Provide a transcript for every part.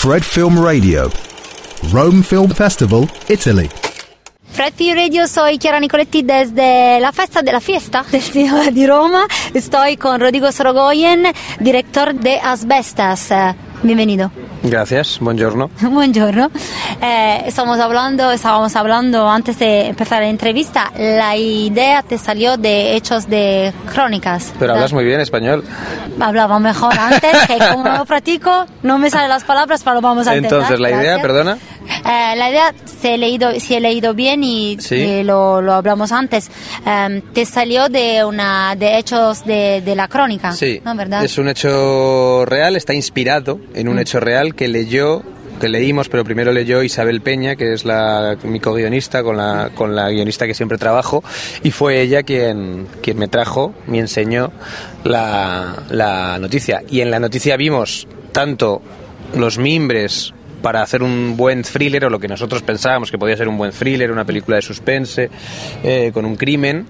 Fred Film Radio, Rome Film Festival, Italy. Fred Film Radio, soy Chiara Nicoletti desde la festa de la fiesta del cinema di Roma. Estoy con Rodrigo Sorogoyen, director de Asbestas. Bienvenido. Gracias, buongiorno. Buongiorno. Eh, estamos hablando, estábamos hablando antes de empezar la entrevista. La idea te salió de hechos de crónicas. Pero hablas muy bien español. Hablaba mejor antes, que como no practico, no me salen las palabras, pero lo vamos a intentar. Entonces, la idea, Gracias. perdona. Eh, la idea, si he leído, si he leído bien y, Sí. y lo, lo hablamos antes, eh, te salió de una de hechos de, de la crónica, Sí, ¿no? ¿Verdad? es un hecho real, está inspirado en un Mm. hecho real que leyó, que leímos, pero primero leyó Isabel Peña, que es la, mi co-guionista, con la, con la guionista que siempre trabajo, y fue ella quien, quien me trajo, me enseñó la, la noticia. Y en la noticia vimos tanto los mimbres para hacer un buen thriller, o lo que nosotros pensábamos que podía ser un buen thriller, una película de suspense, eh, con un crimen,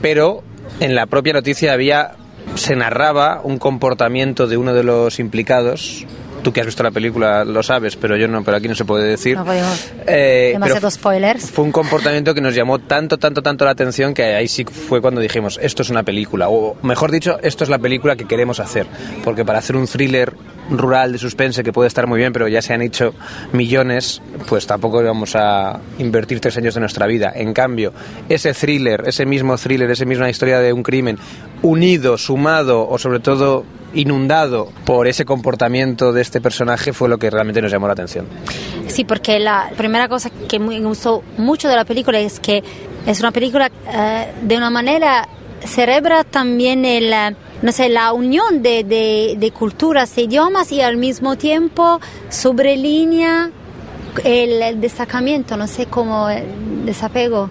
pero en la propia noticia había se narraba un comportamiento de uno de los implicados. Tú que has visto la película lo sabes, pero yo no, pero aquí no se puede decir. No podemos- Eh, Demasiados spoilers. Fue un comportamiento que nos llamó tanto, tanto, tanto la atención que ahí sí fue cuando dijimos, esto es una película, o mejor dicho, esto es la película que queremos hacer. Porque para hacer un thriller rural de suspense que puede estar muy bien, pero ya se han hecho millones, pues tampoco íbamos a invertir tres años de nuestra vida. En cambio, ese thriller, ese mismo thriller, esa misma historia de un crimen, unido, sumado o sobre todo inundado por ese comportamiento de este personaje fue lo que realmente nos llamó la atención. Sí, porque la primera cosa que me gustó mucho de la película es que es una película eh, de una manera cerebra también el, eh, no sé, la unión de, de- de culturas e idiomas y al mismo tiempo sobrelínea el, el destacamiento, no sé cómo, el desapego.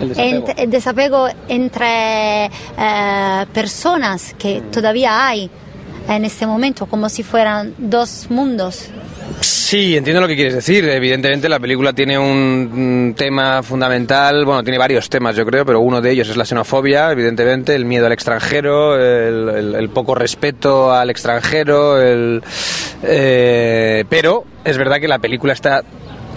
El desapego. Ent- el desapego entre eh, personas que todavía hay en este momento, como si fueran dos mundos. Sí, entiendo lo que quieres decir. Evidentemente la película tiene un mm, tema fundamental, bueno, tiene varios temas yo creo, pero uno de ellos es la xenofobia, evidentemente, el miedo al extranjero, el, poco respeto al extranjero, el, eh, pero es verdad que la película está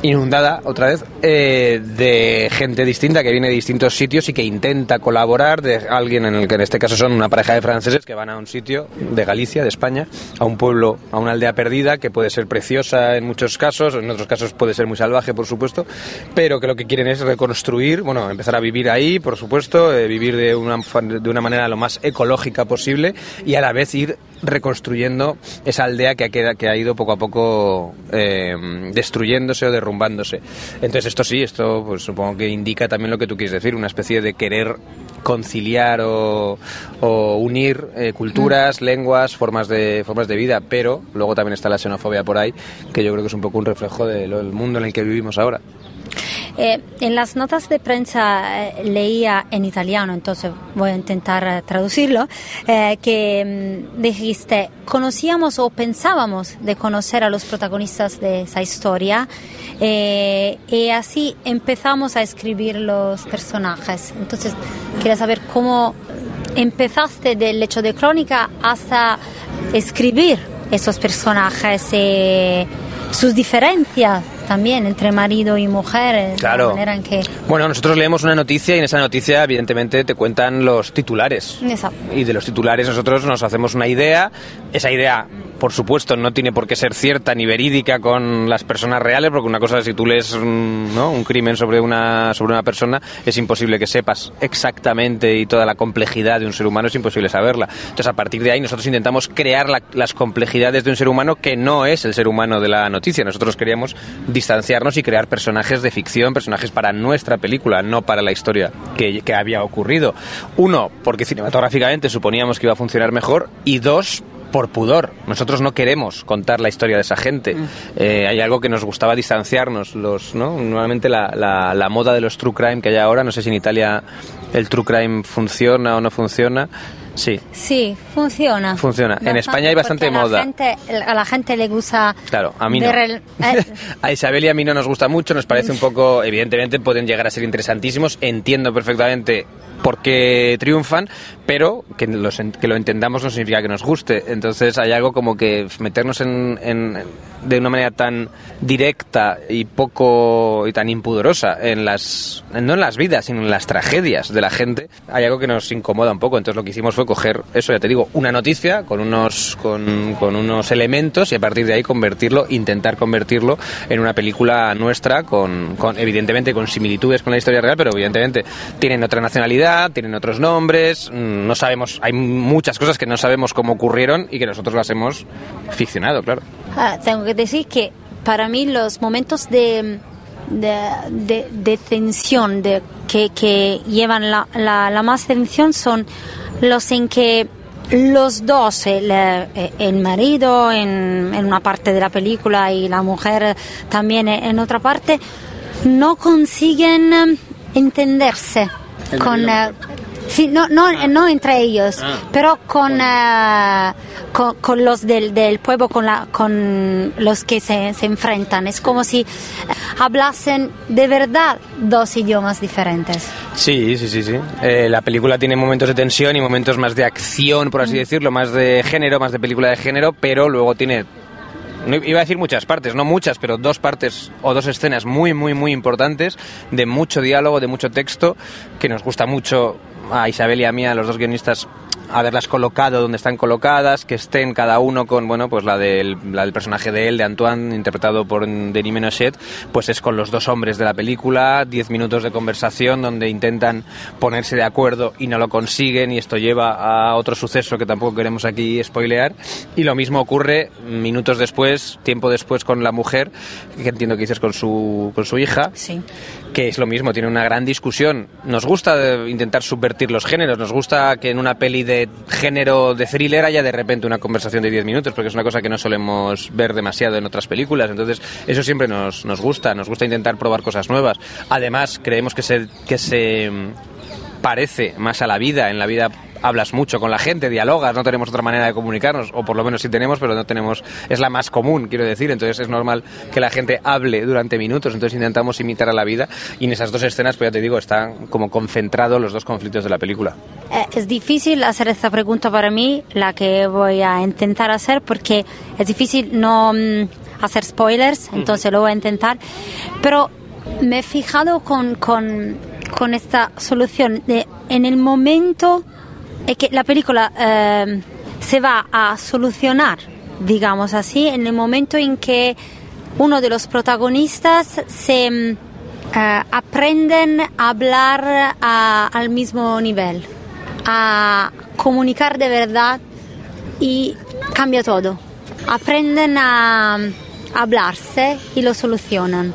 inundada otra vez eh, de gente distinta que viene de distintos sitios y que intenta colaborar de alguien en el que en este caso son una pareja de franceses que van a un sitio de Galicia, de España, a un pueblo, a una aldea perdida que puede ser preciosa en muchos casos, en otros casos puede ser muy salvaje, por supuesto, pero que lo que quieren es reconstruir, bueno, empezar a vivir ahí, por supuesto, eh, vivir de una, de una manera lo más ecológica posible y a la vez ir reconstruyendo esa aldea que ha, queda- que ha ido poco a poco eh, destruyéndose o derrumbándose. Entonces esto sí, esto pues supongo que indica también lo que tú quieres decir, una especie de querer conciliar o, o unir eh, culturas, lenguas, formas de formas de vida, pero luego también está la xenofobia por ahí, que yo creo que es un poco un reflejo del mundo en el que vivimos ahora. Eh, en las notas de prensa eh, leía en italiano, entonces voy a intentar eh, traducirlo, eh, que mm, dijiste, conocíamos o pensábamos de conocer a los protagonistas de esa historia eh, y así empezamos a escribir los personajes. Entonces, quería saber cómo empezaste del hecho de crónica hasta escribir esos personajes y sus diferencias también entre marido y mujer, Claro. la manera en que... Bueno, nosotros leemos una noticia y en esa noticia evidentemente te cuentan los titulares. Exacto. Y de los titulares nosotros nos hacemos una idea. Esa idea, por supuesto, no tiene por qué ser cierta ni verídica con las personas reales, porque una cosa, si tú lees un, ¿no? un crimen sobre una, sobre una persona, es imposible que sepas exactamente y toda la complejidad de un ser humano, es imposible saberla. Entonces, a partir de ahí, nosotros intentamos crear la- las complejidades de un ser humano que no es el ser humano de la noticia. Nosotros queríamos distanciarnos y crear personajes de ficción, personajes para nuestra película, no para la historia que había ocurrido. Uno, porque cinematográficamente suponíamos que iba a funcionar mejor, y dos, por pudor. Nosotros no queremos contar la historia de esa gente. Eh, hay algo que nos gustaba distanciarnos. Los, ¿no? Normalmente la, la- la moda de los true crime que hay ahora, no sé si en Italia el true crime funciona o no funciona. Sí, Sí, funciona. Funciona. En España hay bastante porque a la moda. gente- a la gente le gusta Claro, a mí no. el- eh, a Isabel y a mí no nos gusta mucho, nos parece un poco, evidentemente pueden llegar a ser interesantísimos, entiendo perfectamente por qué triunfan, pero que, los que lo entendamos no significa que nos guste. Entonces hay algo como que meternos en, en- de una manera tan directa y poco y tan impudorosa en las no en las vidas sino en las tragedias de la gente hay algo que nos incomoda un poco entonces lo que hicimos fue coger eso ya te digo una noticia con unos con, con unos elementos y a partir de ahí convertirlo intentar convertirlo en una película nuestra con, con evidentemente con similitudes con la historia real pero evidentemente tienen otra nacionalidad tienen otros nombres mm, no sabemos hay muchas cosas que no sabemos cómo ocurrieron y que nosotros las hemos ficcionado claro. Ah, tengo que decir que para mí los momentos de, de, de- de tensión de, que, que llevan la, la, la más tensión son los en que los dos, el, eh, el marido en, en una parte de la película y la mujer también en otra parte, no consiguen eh, entenderse con... Sí, no, no, no entre ellos, Ah. pero con, eh, con, con los del, del pueblo, con, la, con los que se, se enfrentan. Es como si hablasen de verdad dos idiomas diferentes. Sí, sí, sí, sí. Eh, la película tiene momentos de tensión y momentos más de acción, por así decirlo, más de género, más de película de género, pero luego tiene no iba a decir muchas partes, no muchas, pero dos partes o dos escenas muy, muy, muy importantes, de mucho diálogo, de mucho texto, que nos gusta mucho a Isabel y a mí, a los dos guionistas, haberlas colocado donde están colocadas, que estén cada uno con, bueno, pues la del, la del personaje de él, de Antoine, interpretado por Denis Menochet, pues es con los dos hombres de la película, diez minutos de conversación donde intentan ponerse de acuerdo y no lo consiguen y esto lleva a otro suceso que tampoco queremos aquí spoilear y lo mismo ocurre minutos después, tiempo después con la mujer, que entiendo que dices con su, con su hija, Sí. que es lo mismo, tiene una gran discusión. Nos gusta eh, intentar subvertir los géneros, nos gusta que en una peli de género de thriller haya de repente una conversación de 10 minutos, porque es una cosa que no solemos ver demasiado en otras películas. Entonces, eso siempre nos, nos gusta, nos gusta intentar probar cosas nuevas. Además, creemos que se, que se mm, parece más a la vida. En la vida hablas mucho con la gente, dialogas, no tenemos otra manera de comunicarnos, o por lo menos sí tenemos, pero no tenemos, es la más común, quiero decir, entonces es normal que la gente hable durante minutos, entonces intentamos imitar a la vida y en esas dos escenas, pues ya te digo, están como concentrados los dos conflictos de la película. Eh, es difícil hacer esta pregunta para mí, la que voy a intentar hacer, porque es difícil no mm, hacer spoilers, entonces lo voy a intentar. Pero me he fijado con, con, con esta solución de en el momento en que la película eh, se va a solucionar, digamos así, en el momento en que uno de los protagonistas eh, aprenden a hablar a- al mismo nivel, a comunicar de verdad y cambia todo. Aprenden a, a y lo solucionan.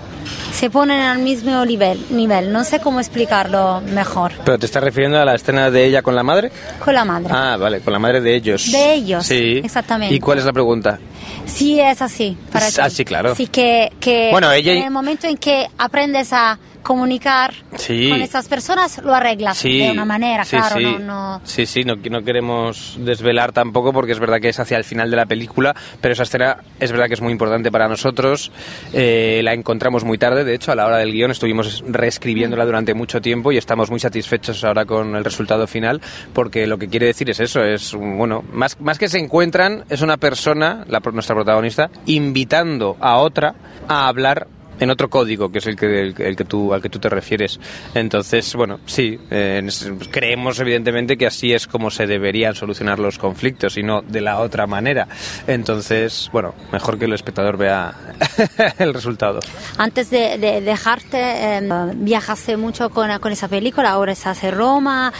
Se ponen al mismo nivel, nivel. No sé cómo explicarlo mejor. ¿Pero te estás refiriendo a la escena de ella con la madre? Con la madre. Ah, vale, con la madre de ellos. De ellos, Sí. exactamente. ¿Y cuál es la pregunta? Sí, es así. Para Ah, ti. sí, claro. Sí, que, que Bueno, ella en el momento en que aprendes a comunicar Sí. con estas personas, lo arreglas Sí, de una manera, sí, claro. No, no- Sí, sí, no, no queremos desvelar tampoco porque es verdad que es hacia el final de la película, pero esa escena es verdad que es muy importante para nosotros. Eh, la encontramos muy tarde, de hecho, a la hora del guion estuvimos reescribiéndola durante mucho tiempo y estamos muy satisfechos ahora con el resultado final porque lo que quiere decir es eso, es, bueno, más, más que se encuentran, es una persona, la, nuestra protagonista, invitando a otra a hablar en otro código que es el que, el, el que tú, al que tú te refieres. Entonces, bueno, sí, eh, en- creemos evidentemente que así es como se deberían solucionar los conflictos y no de la otra manera. Entonces, bueno, mejor que el espectador vea el resultado. Antes de, de dejarte, eh, viajaste mucho con, con esa película, ahora estás en Roma.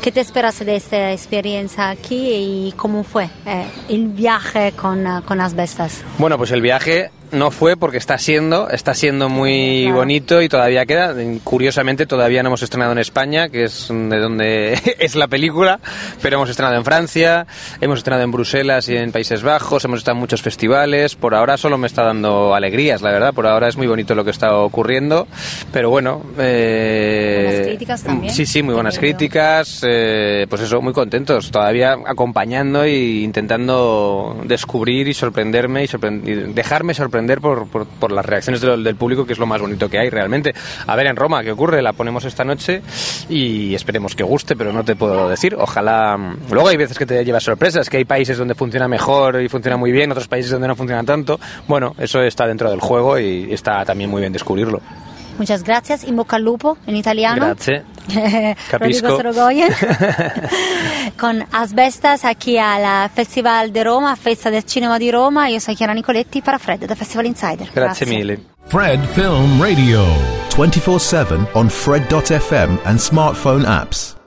¿Qué te esperas de esta experiencia aquí y cómo fue eh, el viaje con, con Asbestas? Bueno, pues el viaje no fue porque está siendo, está siendo muy Claro. bonito y todavía queda. Curiosamente todavía no hemos estrenado en España, que es de donde es la película, pero hemos estrenado en Francia, hemos estrenado en Bruselas y en Países Bajos, hemos estado en muchos festivales. Por ahora solo me está dando alegrías, la verdad. Por ahora es muy bonito lo que está ocurriendo, pero bueno. eh, Buenas críticas también. Sí, sí, muy buenas críticas. eh, pues eso, muy contentos. Todavía acompañando e intentando descubrir y sorprenderme y, y dejarme sorprender sorprender por, por, por las reacciones del, del público, que es lo más bonito que hay realmente. A ver en Roma, ¿qué ocurre? La ponemos esta noche y esperemos que guste, pero no te puedo decir. Ojalá. Luego hay veces que te llevas sorpresas, que hay países donde funciona mejor y funciona muy bien, otros países donde no funciona tanto. Bueno, eso está dentro del juego y está también muy bien descubrirlo. Muchas gracias, in bocca al lupo in italiano. Grazie. Rodrigo Capisco. Sorogoyen. Con Asbestas aquí al Festival de Roma, Festa del Cinema di Roma. Io sono Chiara Nicoletti para Fred da Festival Insider. Grazie mille. Fred Film Radio. 24 7 on Fred.fm and smartphone apps.